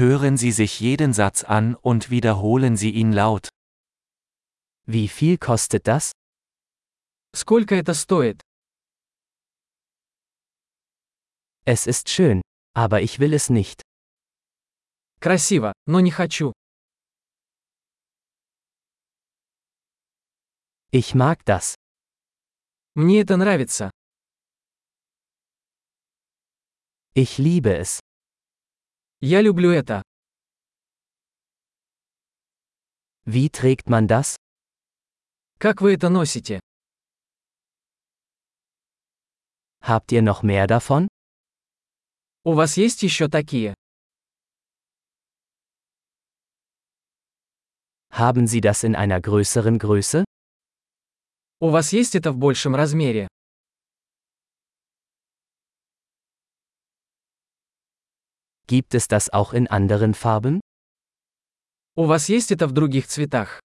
Hören Sie sich jeden Satz an und wiederholen Sie ihn laut. Wie viel kostet das? Сколько это стоит? Es ist schön, aber ich will es nicht. Красиво, но не хочу. Ich mag das. Мне это нравится. Ich liebe es. Я люблю это. Wie trägt man das? Как вы это носите? Habt ihr noch mehr davon? У вас есть еще такие? Haben Sie das in einer größeren Größe? У вас есть это в большем размере? Gibt es das auch in anderen Farben? У вас есть это в других цветах?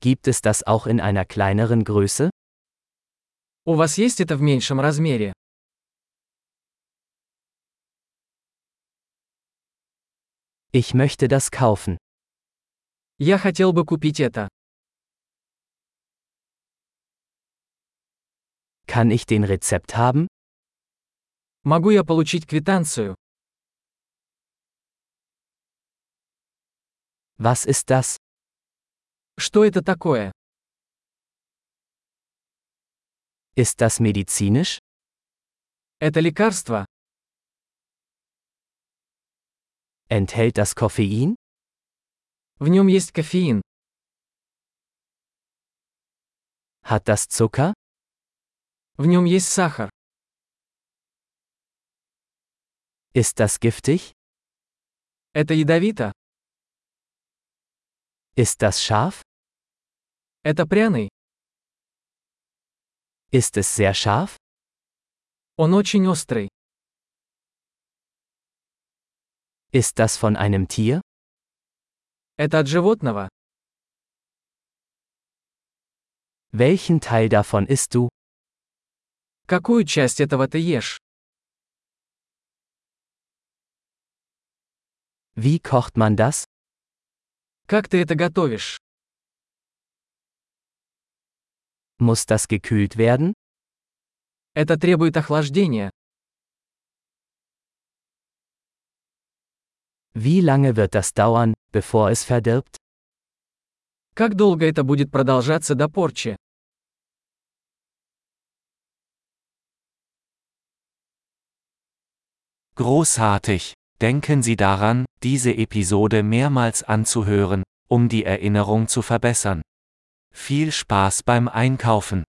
Gibt es das auch in einer kleineren Größe? У вас есть это в меньшем размере? Ich möchte das kaufen. Я хотел бы купить это. Kann ich den Rezept haben? Могу я получить квитанцию? Was ist das? Что это такое? Ist das medizinisch? Это лекарство? Enthält das Koffein? В нем есть кофеин. Hat das Zucker? В нем есть сахар. Ist das giftig? Это ядовито. Ist das scharf? Это пряный. Ist es sehr scharf? Он очень острый. Ist das von einem Tier? Это от животного. Welchen Teil davon isst du? Какую часть этого ты ешь? Wie kocht man das? Как ты это готовишь? Muss das gekühlt werden? Это требует охлаждения. Wie lange wird das dauern, bevor es verdirbt? Как долго это будет продолжаться до порчи? Großartig! Denken Sie daran, diese Episode mehrmals anzuhören, um die Erinnerung zu verbessern. Viel Spaß beim Einkaufen!